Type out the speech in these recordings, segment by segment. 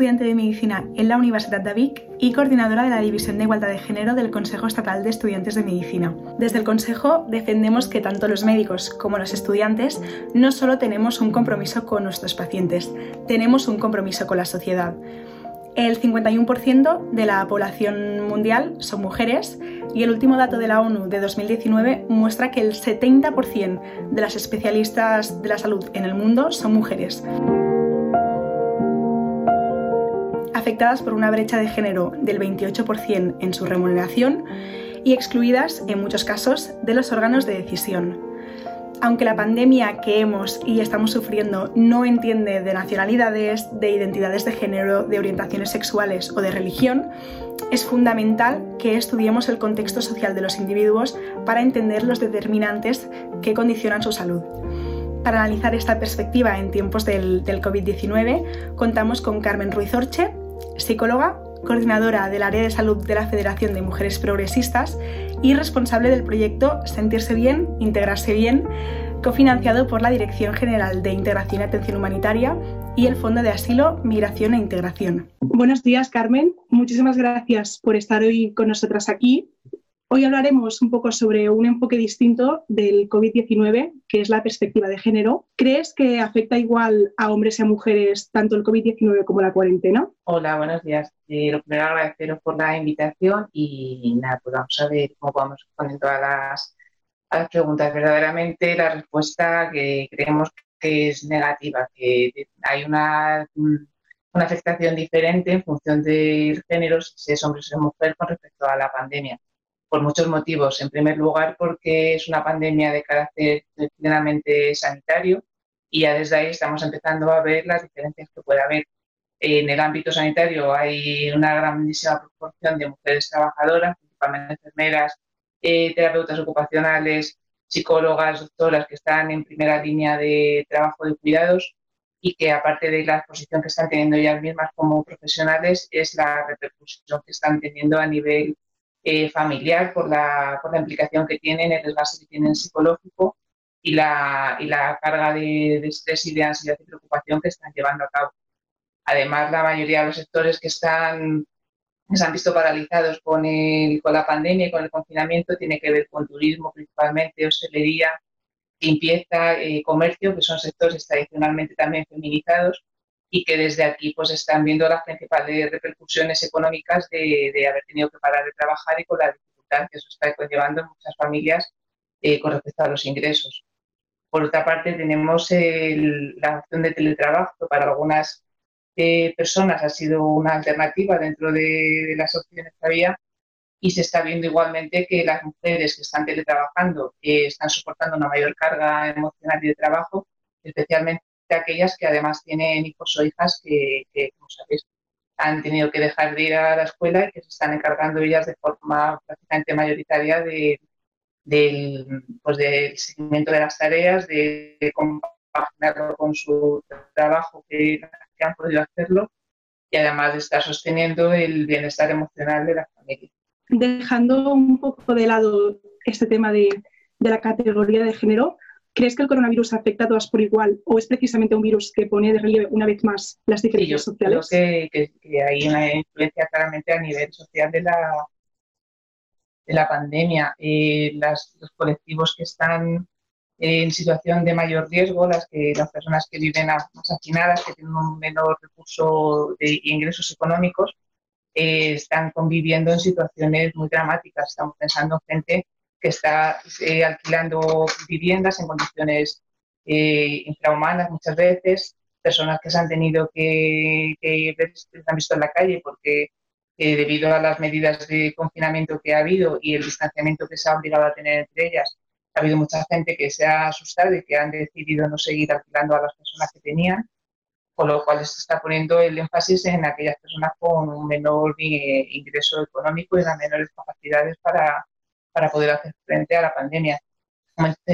Estudiante de medicina en la Universidad de Vic y coordinadora de la División de Igualdad de Género del Consejo Estatal de Estudiantes de Medicina. Desde el Consejo defendemos que tanto los médicos como los estudiantes no solo tenemos un compromiso con nuestros pacientes, tenemos un compromiso con la sociedad. El 51% de la población mundial son mujeres y el último dato de la ONU de 2019 muestra que el 70% de las especialistas de la salud en el mundo son mujeres. Afectadas por una brecha de género del 28% en su remuneración y excluidas, en muchos casos, de los órganos de decisión aunque la pandemia que hemos y estamos sufriendo no entiende de nacionalidades, de identidades de género, de orientaciones sexuales o de religión, es fundamental que estudiemos el contexto social de los individuos para entender los determinantes que condicionan su salud. Para analizar esta perspectiva en tiempos del, COVID-19, contamos con Carmen Ruiz Orche, psicóloga, coordinadora del área de salud de la Federación de Mujeres Progresistas y responsable del proyecto Sentirse Bien, Integrarse Bien, cofinanciado por la Dirección General de Integración y Atención Humanitaria y el Fondo de Asilo, Migración e Integración. Buenos días, Carmen. Muchísimas gracias por estar hoy con nosotras aquí. Hoy hablaremos un poco sobre un enfoque distinto del COVID-19, que es la perspectiva de género. ¿Crees que afecta igual a hombres y a mujeres tanto el COVID-19 como la cuarentena? Hola, buenos días. Eh, lo primero agradeceros por la invitación y nada, pues vamos a ver cómo vamos todas las, las preguntas. Verdaderamente la respuesta que creemos que es negativa, que hay una, una afectación diferente en función del género, si es hombre o si es mujer, con respecto a la pandemia por muchos motivos. En primer lugar, porque es una pandemia de carácter plenamente sanitario y ya desde ahí estamos empezando a ver las diferencias que puede haber. En el ámbito sanitario hay una grandísima proporción de mujeres trabajadoras, principalmente enfermeras, eh, terapeutas ocupacionales, psicólogas, doctoras que están en primera línea de trabajo de cuidados y que aparte de la exposición que están teniendo ellas mismas como profesionales es la repercusión que están teniendo a nivel eh, familiar por la, por la implicación que tienen, el desgaste que tienen psicológico y la, y la carga de, de, estrés y de ansiedad y preocupación que están llevando a cabo. Además, la mayoría de los sectores que están se han visto paralizados con, el, con la pandemia y con el confinamiento tiene que ver con turismo principalmente, hostelería, limpieza, eh, comercio, que son sectores tradicionalmente también feminizados y que desde aquí pues están viendo las principales repercusiones económicas de, de haber tenido que parar de trabajar y con la dificultad que eso está conllevando en muchas familias eh, con respecto a los ingresos. Por otra parte, tenemos la opción de teletrabajo, para algunas eh, personas ha sido una alternativa dentro de, de, las opciones que había y se está viendo igualmente que las mujeres que están teletrabajando eh, están soportando una mayor carga emocional y de trabajo, especialmente aquellas que además tienen hijos o hijas que, como sabéis, han tenido que dejar de ir a la escuela y que se están encargando ellas de forma prácticamente mayoritaria de, del, pues del seguimiento de las tareas, de, de compaginarlo con su trabajo que, que, han podido hacerlo y además de estar sosteniendo el bienestar emocional de la familia. Dejando un poco de lado este tema de, de la categoría de género, ¿Crees que el coronavirus afecta a todas por igual o es precisamente un virus que pone de relieve una vez más las diferencias sí, yo sociales? Creo que, que, hay una influencia claramente a nivel social de la, de la pandemia. Eh, las, los colectivos que están en situación de mayor riesgo, las, que, las personas que viven más hacinadas, que tienen un menor recurso de ingresos económicos, eh, están conviviendo en situaciones muy dramáticas. Estamos pensando en gente que está eh, alquilando viviendas en condiciones eh, infrahumanas muchas veces, personas que se han tenido que, que se han visto en la calle porque eh, debido a las medidas de confinamiento que ha habido y el distanciamiento que se ha obligado a tener entre ellas, ha habido mucha gente que se ha asustado y que han decidido no seguir alquilando a las personas que tenían, con lo cual se está poniendo el énfasis en aquellas personas con un menor eh, ingreso económico y unas menores capacidades para, para poder hacer frente a la pandemia.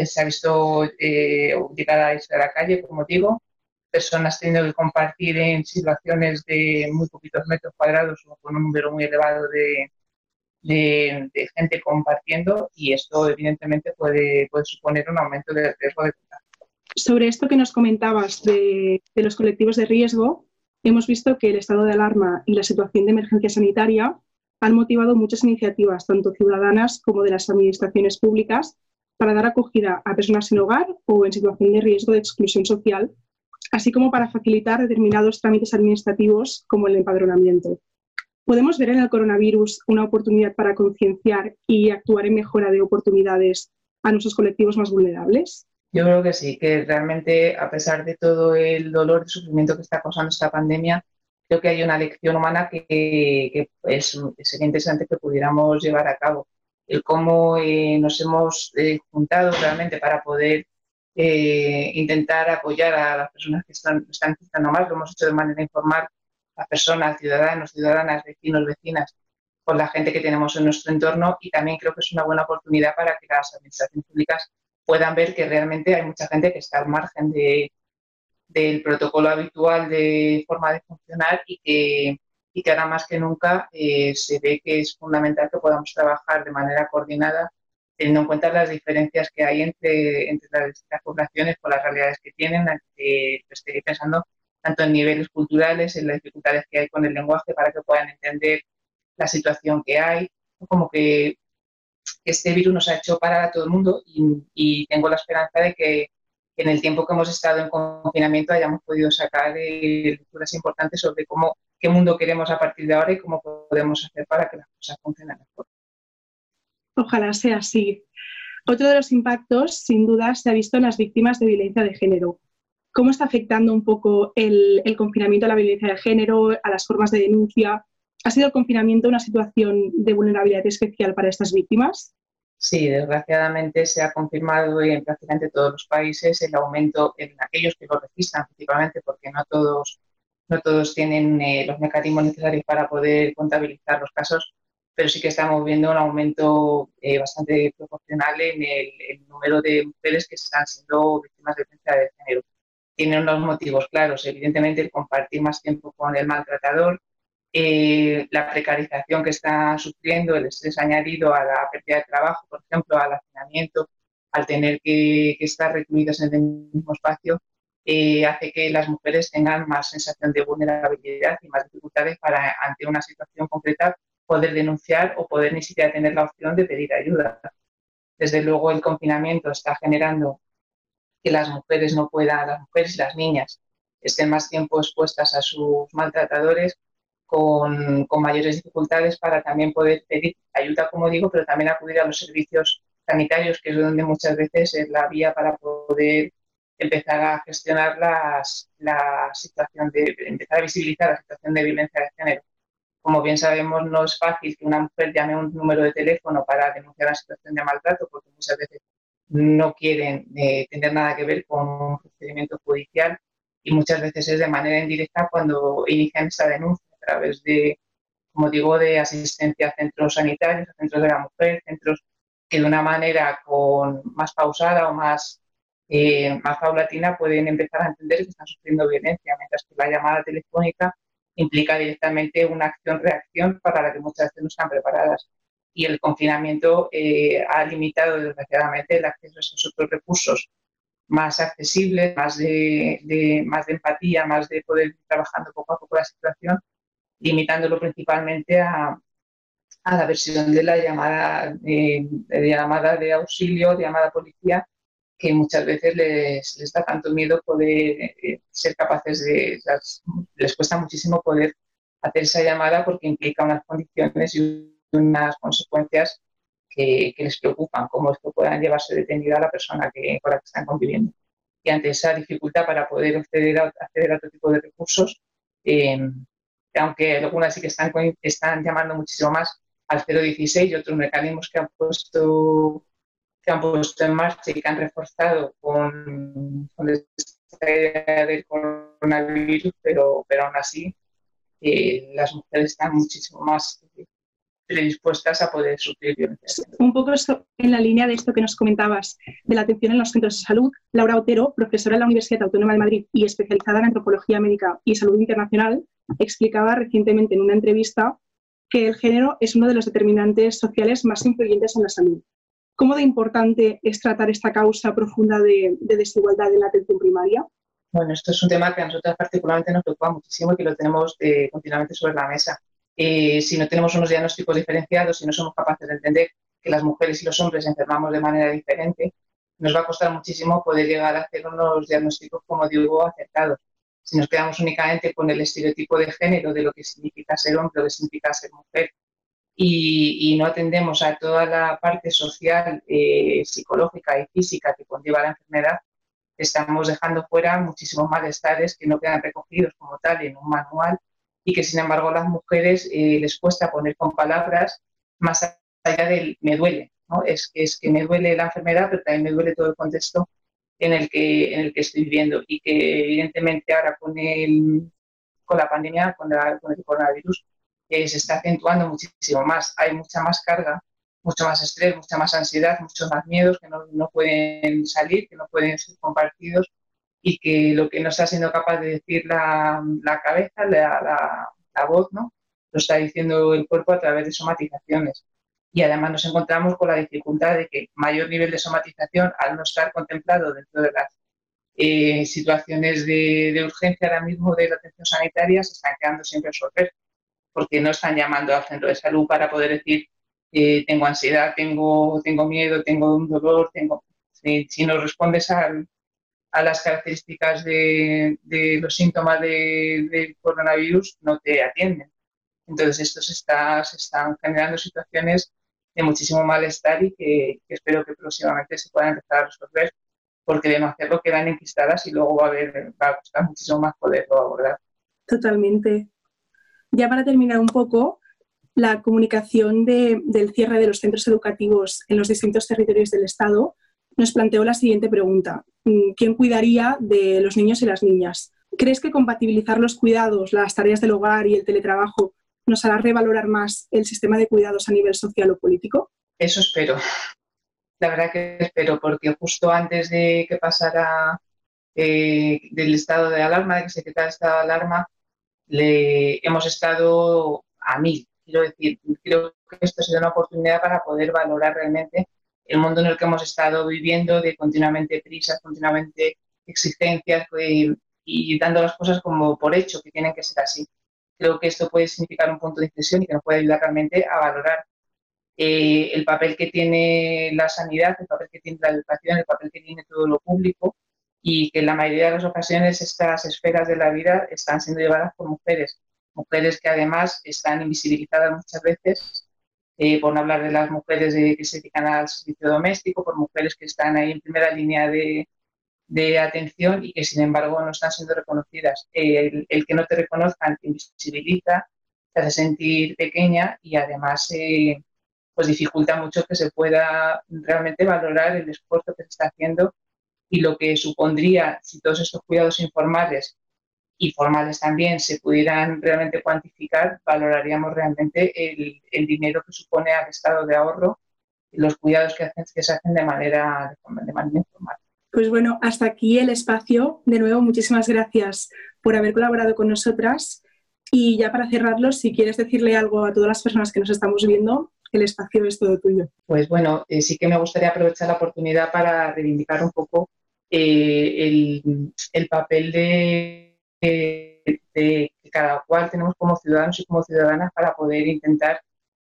Se ha visto eh, obligada a irse a la calle, como digo, personas teniendo que compartir en situaciones de muy poquitos metros cuadrados o con un número muy elevado de, de, de gente compartiendo y esto evidentemente puede, puede suponer un aumento del riesgo de contagio. Sobre esto que nos comentabas de, de los colectivos de riesgo, hemos visto que el estado de alarma y la situación de emergencia sanitaria han motivado muchas iniciativas, tanto ciudadanas como de las administraciones públicas, para dar acogida a personas sin hogar o en situación de riesgo de exclusión social, así como para facilitar determinados trámites administrativos como el empadronamiento. ¿Podemos ver en el coronavirus una oportunidad para concienciar y actuar en mejora de oportunidades a nuestros colectivos más vulnerables? Yo creo que sí, que realmente a pesar de todo el dolor y sufrimiento que está causando esta pandemia, creo que hay una lección humana que, es, sería interesante que pudiéramos llevar a cabo. El cómo eh, nos hemos eh, juntado realmente para poder eh, intentar apoyar a las personas que están, están necesitando más, lo hemos hecho de manera informal, las personas, ciudadanos, ciudadanas, vecinos, vecinas, con la gente que tenemos en nuestro entorno y también creo que es una buena oportunidad para que las administraciones públicas puedan ver que realmente hay mucha gente que está al margen de, del protocolo habitual de forma de funcionar y que, y que ahora más que nunca eh, se ve que es fundamental que podamos trabajar de manera coordinada, teniendo en cuenta las diferencias que hay entre, entre las distintas poblaciones con las realidades que tienen, que estoy pensando tanto en niveles culturales, en las dificultades que hay con el lenguaje para que puedan entender la situación que hay, como que este virus nos ha hecho parar a todo el mundo y, tengo la esperanza de que en el tiempo que hemos estado en confinamiento hayamos podido sacar eh, lecturas importantes sobre cómo, qué mundo queremos a partir de ahora y cómo podemos hacer para que las cosas funcionen mejor. Ojalá sea así. Otro de los impactos, sin duda, se ha visto en las víctimas de violencia de género. ¿Cómo está afectando un poco el, confinamiento a la violencia de género, a las formas de denuncia? ¿Ha sido el confinamiento una situación de vulnerabilidad especial para estas víctimas? Sí, desgraciadamente se ha confirmado en prácticamente todos los países el aumento en aquellos que lo registran, principalmente porque no todos, no todos tienen eh, los mecanismos necesarios para poder contabilizar los casos, pero sí que estamos viendo un aumento eh, bastante proporcional en el, el, número de mujeres que están siendo víctimas de violencia de género tiene unos motivos claros. Evidentemente, el compartir más tiempo con el maltratador, eh, la precarización que está sufriendo, el estrés añadido a la pérdida de trabajo, por ejemplo, al hacinamiento, al tener que, estar recluidos en el mismo espacio, eh, hace que las mujeres tengan más sensación de vulnerabilidad y más dificultades para, ante una situación concreta, poder denunciar o poder ni siquiera tener la opción de pedir ayuda. Desde luego, el confinamiento está generando que las mujeres no puedan, las mujeres y las niñas estén más tiempo expuestas a sus maltratadores con, con, mayores dificultades para también poder pedir ayuda, como digo, pero también acudir a los servicios sanitarios, que es donde muchas veces es la vía para poder empezar a gestionar las, la situación de, empezar a visibilizar la situación de violencia de género. Como bien sabemos, no es fácil que una mujer llame un número de teléfono para denunciar la situación de maltrato, porque muchas veces no quieren eh, tener nada que ver con un procedimiento judicial y muchas veces es de manera indirecta cuando inician esa denuncia a través de, como digo, de asistencia a centros sanitarios, a centros de la mujer, centros que de una manera con, más pausada o más, eh, más paulatina pueden empezar a entender que están sufriendo violencia, mientras que la llamada telefónica implica directamente una acción-reacción para la que muchas veces no están preparadas. Y el confinamiento eh, ha limitado desgraciadamente el acceso a esos otros recursos más accesibles, más de, más de empatía, más de poder ir trabajando poco a poco la situación, limitándolo principalmente a, a la versión de la llamada, de, llamada de auxilio, llamada policía, que muchas veces les, les da tanto miedo poder eh, ser capaces de, les cuesta muchísimo poder hacer esa llamada porque implica unas condiciones y unas consecuencias que, les preocupan, como es que puedan llevarse detenida a la persona que, con la que están conviviendo. Y ante esa dificultad para poder acceder a, acceder a otro tipo de recursos, eh, aunque algunas sí que están, están llamando muchísimo más al 016 y otros mecanismos que han puesto que han puesto en marcha y que han reforzado con, con esta idea del coronavirus, pero, pero aún así eh, las mujeres están muchísimo más predispuestas a poder sufrir violencia. Un poco en la línea de esto que nos comentabas, de la atención en los centros de salud, Laura Otero, profesora en la Universidad Autónoma de Madrid y especializada en antropología médica y salud internacional, explicaba recientemente en una entrevista que el género es uno de los determinantes sociales más influyentes en la salud. ¿Cómo de importante es tratar esta causa profunda de, de desigualdad en la atención primaria? Bueno, esto es un tema que a nosotros particularmente nos preocupa muchísimo y que lo tenemos eh, continuamente sobre la mesa. Eh, si no tenemos unos diagnósticos diferenciados, si no somos capaces de entender que las mujeres y los hombres enfermamos de manera diferente, nos va a costar muchísimo poder llegar a hacer unos diagnósticos, como digo, acertados. Si nos quedamos únicamente con el estereotipo de género de lo que significa ser hombre o lo que significa ser mujer y, no atendemos a toda la parte social, eh, psicológica y física que conlleva la enfermedad, estamos dejando fuera muchísimos malestares que no quedan recogidos como tal en un manual y que sin embargo a las mujeres eh, les cuesta poner con palabras más allá del me duele. ¿no? Es, es que me duele la enfermedad, pero también me duele todo el contexto en el que, en el que estoy viviendo y que evidentemente ahora con, el, con la pandemia, con, con el coronavirus, eh, se está acentuando muchísimo más. Hay mucha más carga, mucho más estrés, mucha más ansiedad, muchos más miedos que no, no pueden salir, que no pueden ser compartidos y que lo que no está siendo capaz de decir la, la cabeza, la, la, voz, ¿no? lo está diciendo el cuerpo a través de somatizaciones. Y además nos encontramos con la dificultad de que mayor nivel de somatización, al no estar contemplado dentro de las eh, situaciones de, de, urgencia ahora mismo de la atención sanitaria, se están quedando siempre sorpresa, porque no están llamando al centro de salud para poder decir eh, tengo ansiedad, tengo, tengo miedo, tengo un dolor, tengo... Si, no respondes al, a las características de, los síntomas del coronavirus, no te atienden. Entonces, estos está, se están generando situaciones de muchísimo malestar y que, espero que próximamente se puedan empezar a resolver, porque de no hacerlo quedan enquistadas y luego va a, haber, va a costar muchísimo más poderlo abordar. Totalmente. Ya para terminar un poco, la comunicación del cierre de los centros educativos en los distintos territorios del Estado nos planteó la siguiente pregunta. Mm, ¿Quién cuidaría de los niños y las niñas? ¿Crees que compatibilizar los cuidados, las tareas del hogar y el teletrabajo nos hará revalorar más el sistema de cuidados a nivel social o político? Eso espero. La verdad que espero, porque justo antes de que pasara eh, del estado de alarma, de que se quitara el estado de alarma, le hemos estado a mil. Quiero decir, creo que esto sería una oportunidad para poder valorar realmente el mundo en el que hemos estado viviendo, de continuamente prisas, continuamente exigencias eh, y dando las cosas como por hecho, que tienen que ser así. Creo que esto puede significar un punto de inflexión y que nos puede ayudar realmente a valorar eh, el papel que tiene la sanidad, el papel que tiene la educación, el papel que tiene todo lo público y que en la mayoría de las ocasiones estas esferas de la vida están siendo llevadas por mujeres, mujeres que además están invisibilizadas muchas veces eh, por no hablar de las mujeres que se dedican al servicio doméstico, por mujeres que están ahí en primera línea de, atención y que sin embargo no están siendo reconocidas. el, que no te reconozcan te invisibiliza, te hace sentir pequeña y además eh, pues dificulta mucho que se pueda realmente valorar el esfuerzo que se está haciendo y lo que supondría si todos estos cuidados informales y formales también se pudieran realmente cuantificar, valoraríamos realmente el, dinero que supone al estado de ahorro y los cuidados que se hacen de manera, de manera informal. Pues bueno, hasta aquí el espacio. De nuevo, muchísimas gracias por haber colaborado con nosotras. Y ya para cerrarlo, si quieres decirle algo a todas las personas que nos estamos viendo, el espacio es todo tuyo. Pues bueno, eh, sí que me gustaría aprovechar la oportunidad para reivindicar un poco eh, el, el, papel de de, que cada cual tenemos como ciudadanos y como ciudadanas para poder intentar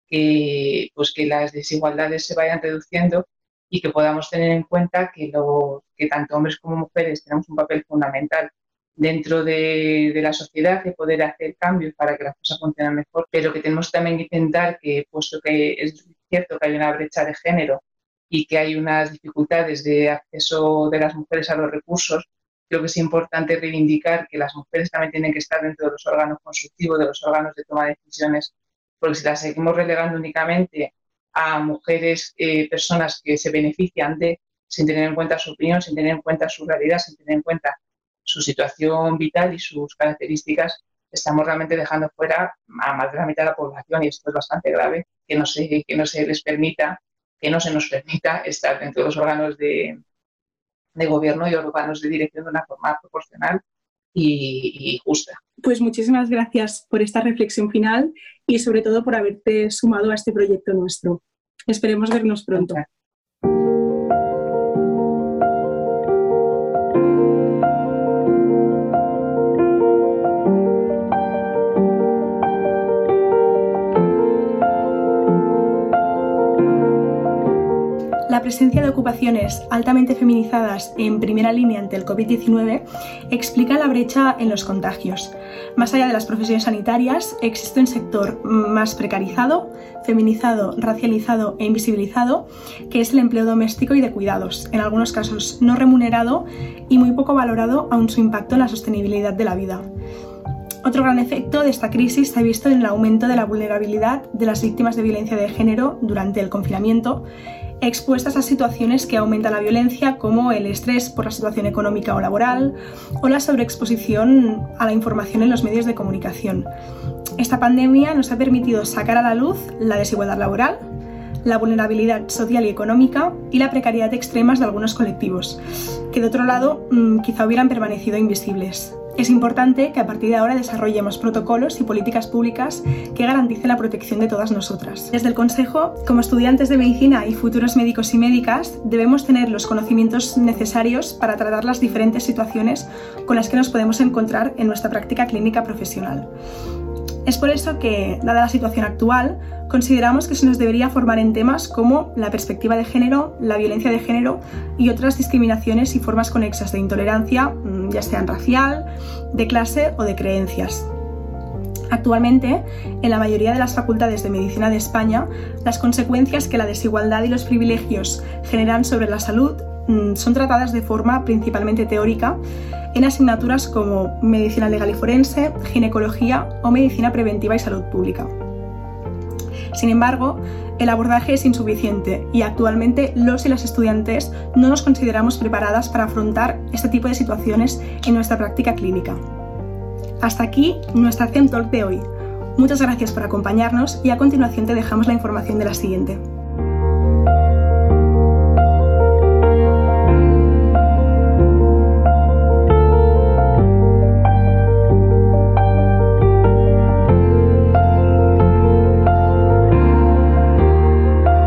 que, pues que las desigualdades se vayan reduciendo y que podamos tener en cuenta que, lo, que tanto hombres como mujeres tenemos un papel fundamental dentro de, de, la sociedad de poder hacer cambios para que las cosas funcionen mejor, pero que tenemos también que intentar que, puesto que es cierto que hay una brecha de género y que hay unas dificultades de acceso de las mujeres a los recursos, creo que es importante reivindicar que las mujeres también tienen que estar dentro de los órganos constructivos, de los órganos de toma de decisiones, porque si las seguimos relegando únicamente a mujeres, eh, personas que se benefician de, sin tener en cuenta su opinión, sin tener en cuenta su realidad, sin tener en cuenta su situación vital y sus características, estamos realmente dejando fuera a más de la mitad de la población y esto es bastante grave, que no se, que no se les permita, que no se nos permita estar dentro de los órganos de, de gobierno y órganos de dirección de una forma proporcional y, justa. Pues muchísimas gracias por esta reflexión final y sobre todo por haberte sumado a este proyecto nuestro. Esperemos vernos pronto. La presencia de ocupaciones altamente feminizadas en primera línea ante el COVID-19 explica la brecha en los contagios. Más allá de las profesiones sanitarias, existe un sector más precarizado, feminizado, racializado e invisibilizado, que es el empleo doméstico y de cuidados, en algunos casos no remunerado y muy poco valorado aun su impacto en la sostenibilidad de la vida. Otro gran efecto de esta crisis se ha visto en el aumento de la vulnerabilidad de las víctimas de violencia de género durante el confinamiento, expuestas a situaciones que aumentan la violencia como el estrés por la situación económica o laboral o la sobreexposición a la información en los medios de comunicación. Esta pandemia nos ha permitido sacar a la luz la desigualdad laboral, la vulnerabilidad social y económica y la precariedad extremas de algunos colectivos, que de otro lado mm, quizá hubieran permanecido invisibles. Es importante que a partir de ahora desarrollemos protocolos y políticas públicas que garanticen la protección de todas nosotras. Desde el Consejo, como estudiantes de medicina y futuros médicos y médicas, debemos tener los conocimientos necesarios para tratar las diferentes situaciones con las que nos podemos encontrar en nuestra práctica clínica profesional. Es por eso que, dada la situación actual, consideramos que se nos debería formar en temas como la perspectiva de género, la violencia de género y otras discriminaciones y formas conexas de intolerancia, mm, ya sean racial, de clase o de creencias. Actualmente, en la mayoría de las facultades de medicina de España, las consecuencias que la desigualdad y los privilegios generan sobre la salud mm, son tratadas de forma principalmente teórica en asignaturas como medicina legal y forense, ginecología o medicina preventiva y salud pública. Sin embargo, el abordaje es insuficiente y actualmente los y las estudiantes no nos consideramos preparadas para afrontar este tipo de situaciones en nuestra práctica clínica. Hasta aquí nuestra CEM Talk de hoy. Muchas gracias por acompañarnos y a continuación te dejamos la información de la siguiente.